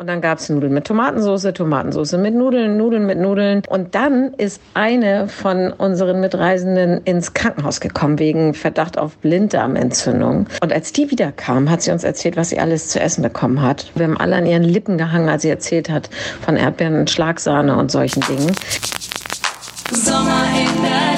Und dann gab's Nudeln mit Tomatensauce, Tomatensauce mit Nudeln, Nudeln mit Nudeln. Und dann ist eine von unseren Mitreisenden ins Krankenhaus gekommen wegen Verdacht auf Blinddarmentzündung. Und als die wiederkam, hat sie uns erzählt, was sie alles zu essen bekommen hat. Wir haben alle an ihren Lippen gehangen, als sie erzählt hat von Erdbeeren, Schlagsahne und solchen Dingen. Sommer in Berlin,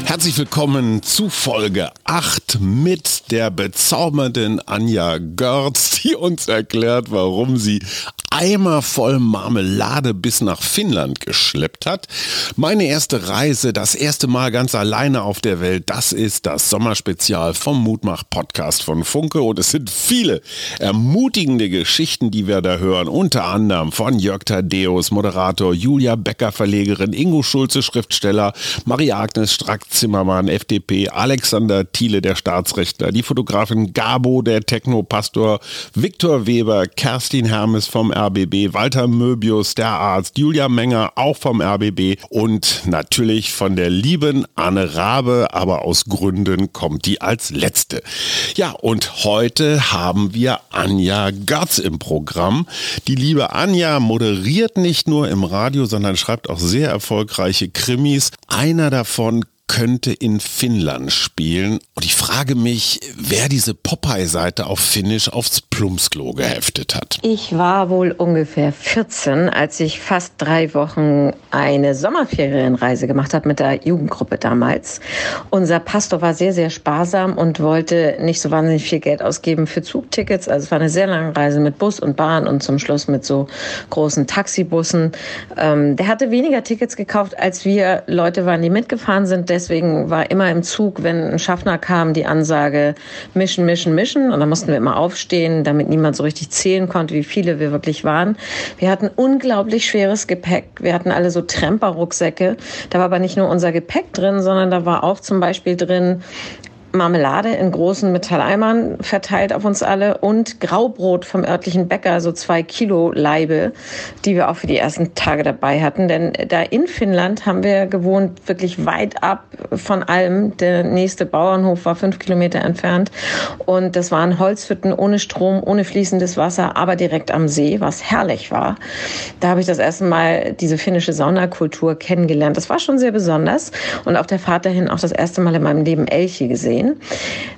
Herzlich willkommen zu Folge 8 mit der bezaubernden Anja Görz, die uns erklärt, warum sie Eimer voll Marmelade bis nach Finnland geschleppt hat. Meine erste Reise, das erste Mal ganz alleine auf der Welt, das ist das Sommerspezial vom Mutmach Podcast von Funke und es sind viele ermutigende Geschichten, die wir da hören, unter anderem von Jörg Tadeus, Moderator, Julia Becker, Verlegerin, Ingo Schulze, Schriftsteller, Marie-Agnes Strack-Zimmermann, FDP, Alexander Thiele, der Staatsrechtler, die Fotografin Gabo, der Technopastor, Viktor Weber, Kerstin Hermes vom RBB, Walter Möbius, der Arzt, Julia Menger, auch vom RBB und natürlich von der lieben Anne Rabe, aber aus Gründen kommt die als letzte. Ja, und heute haben wir Anja Görz im Programm. Die liebe Anja moderiert nicht nur im Radio, sondern schreibt auch sehr erfolgreiche Krimis. Einer davon könnte in Finnland spielen. Und ich frage mich, wer diese Popeye-Seite auf Finnisch aufs Plumpsklo geheftet hat. Ich war wohl ungefähr 14, als ich fast drei Wochen eine Sommerferienreise gemacht habe mit der Jugendgruppe damals. Unser Pastor war sehr, sehr sparsam und wollte nicht so wahnsinnig viel Geld ausgeben für Zugtickets. Also es war eine sehr lange Reise mit Bus und Bahn und zum Schluss mit so großen Taxibussen. Ähm, der hatte weniger Tickets gekauft, als wir Leute waren, die mitgefahren sind. Deswegen war immer im Zug, wenn ein Schaffner kam, die Ansage mischen, mischen, mischen. Und dann mussten wir immer aufstehen, damit niemand so richtig zählen konnte, wie viele wir wirklich waren. Wir hatten unglaublich schweres Gepäck. Wir hatten alle so Tremper-Rucksäcke. Da war aber nicht nur unser Gepäck drin, sondern da war auch zum Beispiel drin Marmelade in großen Metalleimern verteilt auf uns alle und Graubrot vom örtlichen Bäcker, so zwei Kilo Leibe, die wir auch für die ersten Tage dabei hatten. Denn da in Finnland haben wir gewohnt, wirklich weit ab von allem. Der nächste Bauernhof war fünf Kilometer entfernt und das waren Holzhütten ohne Strom, ohne fließendes Wasser, aber direkt am See, was herrlich war. Da habe ich das erste Mal diese finnische Saunakultur kennengelernt. Das war schon sehr besonders und auf der Fahrt dahin auch das erste Mal in meinem Leben Elche gesehen sehen.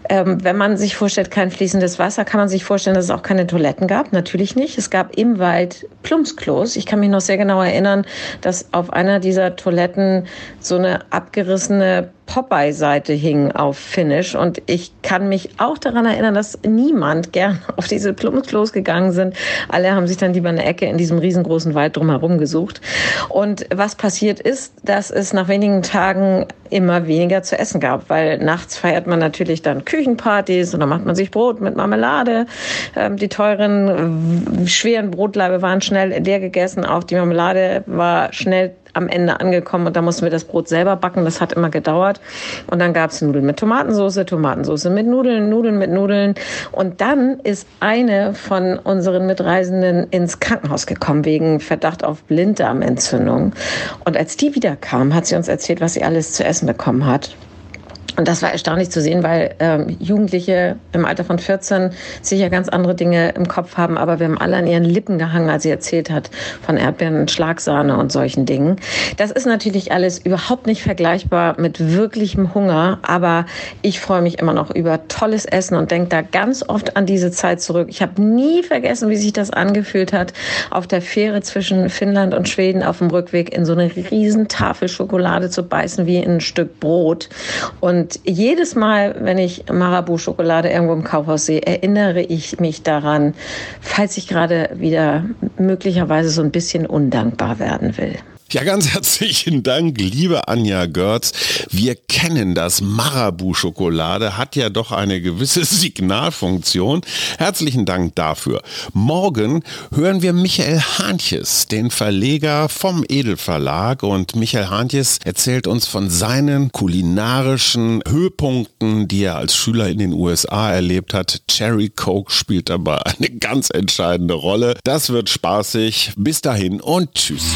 Ähm, wenn man sich vorstellt, kein fließendes Wasser, kann man sich vorstellen, dass es auch keine Toiletten gab. Natürlich nicht. Es gab im Wald Plumpsklos. Ich kann mich noch sehr genau erinnern, dass auf einer dieser Toiletten so eine abgerissene Popeye-Seite hing auf Finnisch. Und ich kann mich auch daran erinnern, dass niemand gern auf diese Plumpsklos gegangen sind. Alle haben sich dann lieber eine Ecke in diesem riesengroßen Wald drumherum gesucht. Und was passiert ist, dass es nach wenigen Tagen immer weniger zu essen gab, weil nachts feiert man natürlich dann Küchenpartys und dann macht man sich Brot mit Marmelade. Ähm, die teuren, schweren Brotlaibe waren schnell leer gegessen. Auch die Marmelade war schnell am Ende angekommen und da mussten wir das Brot selber backen. Das hat immer gedauert. Und dann gab's Nudeln mit Tomatensauce, Tomatensauce mit Nudeln, Nudeln mit Nudeln. Und dann ist eine von unseren Mitreisenden ins Krankenhaus gekommen wegen Verdacht auf Blinddarmentzündung. Und als die wiederkam, hat sie uns erzählt, was sie alles zu essen bekommen hat. Und das war erstaunlich zu sehen, weil ähm, Jugendliche im Alter von 14 sicher ganz andere Dinge im Kopf haben, aber wir haben alle an ihren Lippen gehangen, als sie erzählt hat von Erdbeeren und Schlagsahne und solchen Dingen. Das ist natürlich alles überhaupt nicht vergleichbar mit wirklichem Hunger, aber ich freue mich immer noch über tolles Essen und denke da ganz oft an diese Zeit zurück. Ich habe nie vergessen, wie sich das angefühlt hat, auf der Fähre zwischen Finnland und Schweden auf dem Rückweg in so eine riesen Tafel Schokolade zu beißen wie in ein Stück Brot und und jedes Mal, wenn ich Marabu-Schokolade irgendwo im Kaufhaus sehe, erinnere ich mich daran, falls ich gerade wieder möglicherweise so ein bisschen undankbar werden will. Ja, ganz herzlichen Dank, liebe Anja Görz. Wir kennen das Marabu-Schokolade, hat ja doch eine gewisse Signalfunktion. Herzlichen Dank dafür. Morgen hören wir Michael Hahnches, den Verleger vom Edelverlag. Und Michael Hahnches erzählt uns von seinen kulinarischen Höhepunkten, die er als Schüler in den USA erlebt hat. Cherry Coke spielt dabei eine ganz entscheidende Rolle. Das wird spaßig. Bis dahin und tschüss.